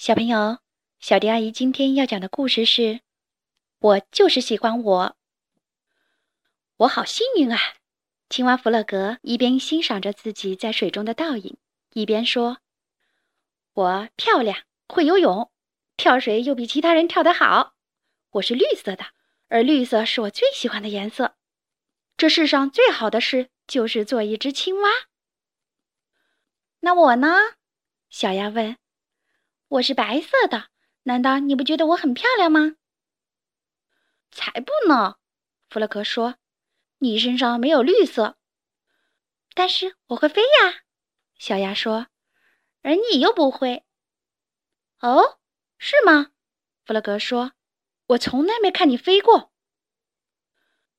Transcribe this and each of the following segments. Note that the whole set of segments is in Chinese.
小朋友，小迪阿姨今天要讲的故事是《我就是喜欢我》。我好幸运啊！青蛙弗洛格一边欣赏着自己在水中的倒影，一边说：“我漂亮，会游泳，跳水又比其他人跳得好。我是绿色的，而绿色是我最喜欢的颜色。这世上最好的事就是做一只青蛙。”那我呢？小鸭问。我是白色的，难道你不觉得我很漂亮吗？才不呢！弗洛格说：“你身上没有绿色。”但是我会飞呀，小鸭说：“而你又不会。”哦，是吗？弗洛格说：“我从来没看你飞过。”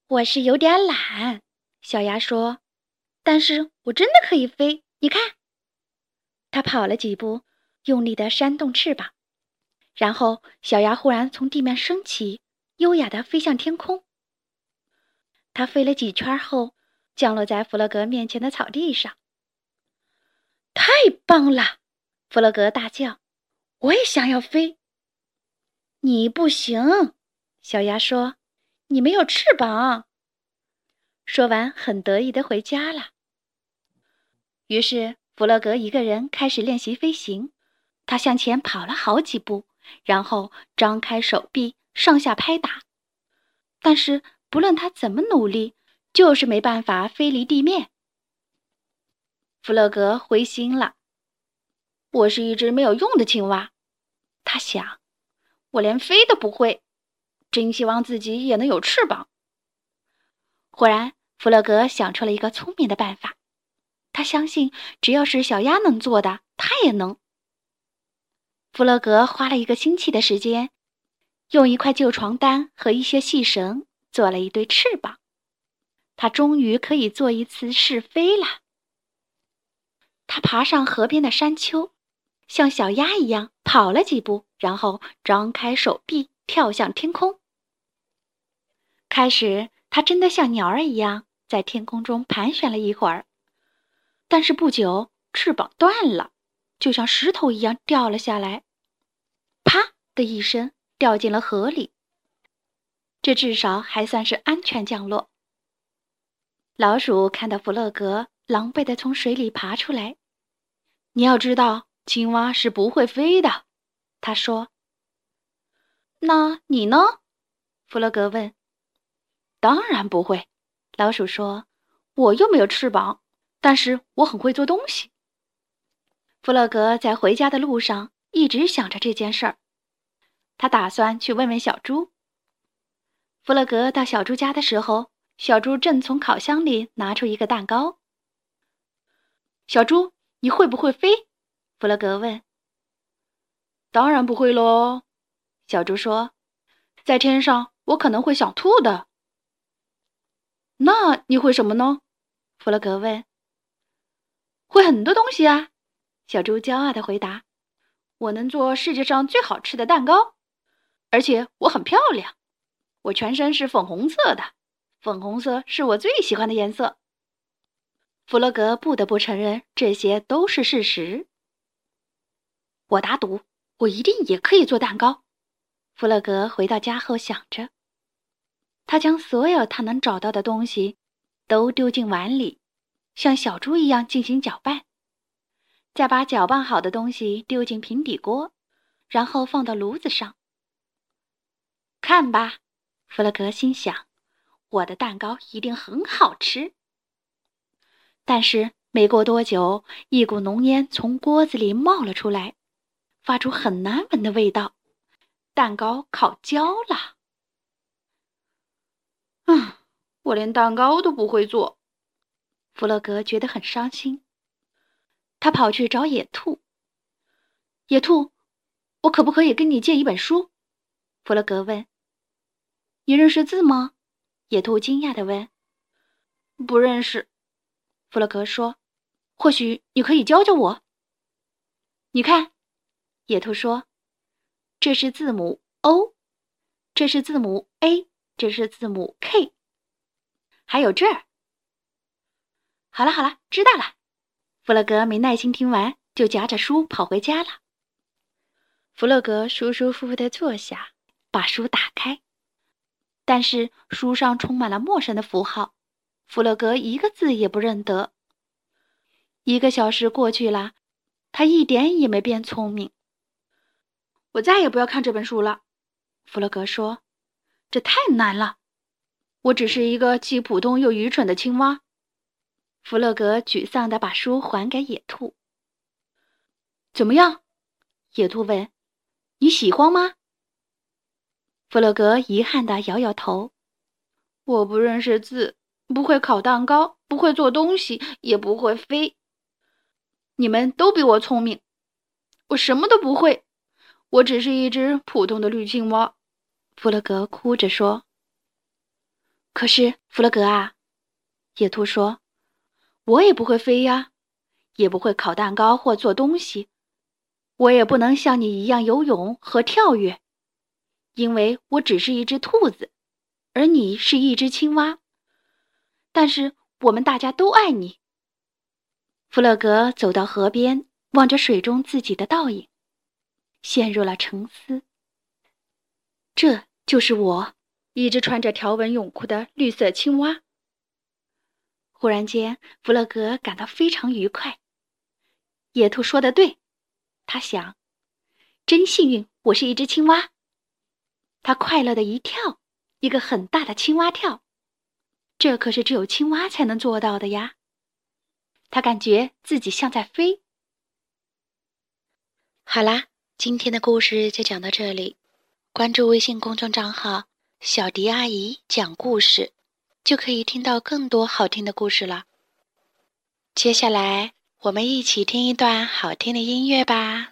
我是有点懒，小鸭说：“但是我真的可以飞，你看。”他跑了几步。用力地扇动翅膀，然后小鸭忽然从地面升起，优雅地飞向天空。它飞了几圈后，降落在弗洛格面前的草地上。太棒了！弗洛格大叫：“我也想要飞。”你不行，小鸭说：“你没有翅膀。”说完，很得意的回家了。于是，弗洛格一个人开始练习飞行。他向前跑了好几步，然后张开手臂上下拍打，但是不论他怎么努力，就是没办法飞离地面。弗洛格灰心了。我是一只没有用的青蛙，他想，我连飞都不会，真希望自己也能有翅膀。忽然，弗洛格想出了一个聪明的办法，他相信只要是小鸭能做的，他也能。弗洛格花了一个星期的时间，用一块旧床单和一些细绳做了一对翅膀。他终于可以做一次试飞了。他爬上河边的山丘，像小鸭一样跑了几步，然后张开手臂跳向天空。开始，他真的像鸟儿一样在天空中盘旋了一会儿，但是不久，翅膀断了。就像石头一样掉了下来，啪的一声掉进了河里。这至少还算是安全降落。老鼠看到弗洛格狼狈地从水里爬出来，你要知道，青蛙是不会飞的，他说。那你呢？弗洛格问。当然不会，老鼠说。我又没有翅膀，但是我很会做东西。弗洛格在回家的路上一直想着这件事儿，他打算去问问小猪。弗洛格到小猪家的时候，小猪正从烤箱里拿出一个蛋糕。小猪，你会不会飞？弗洛格问。当然不会喽，小猪说，在天上我可能会想吐的。那你会什么呢？弗洛格问。会很多东西啊。小猪骄傲地回答：“我能做世界上最好吃的蛋糕，而且我很漂亮。我全身是粉红色的，粉红色是我最喜欢的颜色。”弗洛格不得不承认，这些都是事实。我打赌，我一定也可以做蛋糕。弗洛格回到家后想着，他将所有他能找到的东西都丢进碗里，像小猪一样进行搅拌。再把搅拌好的东西丢进平底锅，然后放到炉子上。看吧，弗洛格心想，我的蛋糕一定很好吃。但是没过多久，一股浓烟从锅子里冒了出来，发出很难闻的味道，蛋糕烤焦了。啊，我连蛋糕都不会做，弗洛格觉得很伤心。他跑去找野兔。野兔，我可不可以跟你借一本书？弗洛格问。你认识字吗？野兔惊讶地问。不认识，弗洛格说。或许你可以教教我。你看，野兔说，这是字母 O，这是字母 A，这是字母 K，还有这儿。好了好了，知道了。弗洛格没耐心听完，就夹着书跑回家了。弗洛格舒舒服服地坐下，把书打开，但是书上充满了陌生的符号，弗洛格一个字也不认得。一个小时过去了，他一点也没变聪明。我再也不要看这本书了，弗洛格说：“这太难了，我只是一个既普通又愚蠢的青蛙。”弗洛格沮丧地把书还给野兔。怎么样？野兔问。“你喜欢吗？”弗洛格遗憾地摇摇头。“我不认识字，不会烤蛋糕，不会做东西，也不会飞。你们都比我聪明，我什么都不会。我只是一只普通的绿青蛙。”弗洛格哭着说。“可是，弗洛格啊，”野兔说。我也不会飞呀，也不会烤蛋糕或做东西，我也不能像你一样游泳和跳跃，因为我只是一只兔子，而你是一只青蛙。但是我们大家都爱你。弗洛格走到河边，望着水中自己的倒影，陷入了沉思。这就是我，一只穿着条纹泳裤的绿色青蛙。忽然间，弗洛格感到非常愉快。野兔说的对，他想，真幸运，我是一只青蛙。他快乐的一跳，一个很大的青蛙跳，这可是只有青蛙才能做到的呀。他感觉自己像在飞。好啦，今天的故事就讲到这里。关注微信公众账号“小迪阿姨讲故事”。就可以听到更多好听的故事了。接下来，我们一起听一段好听的音乐吧。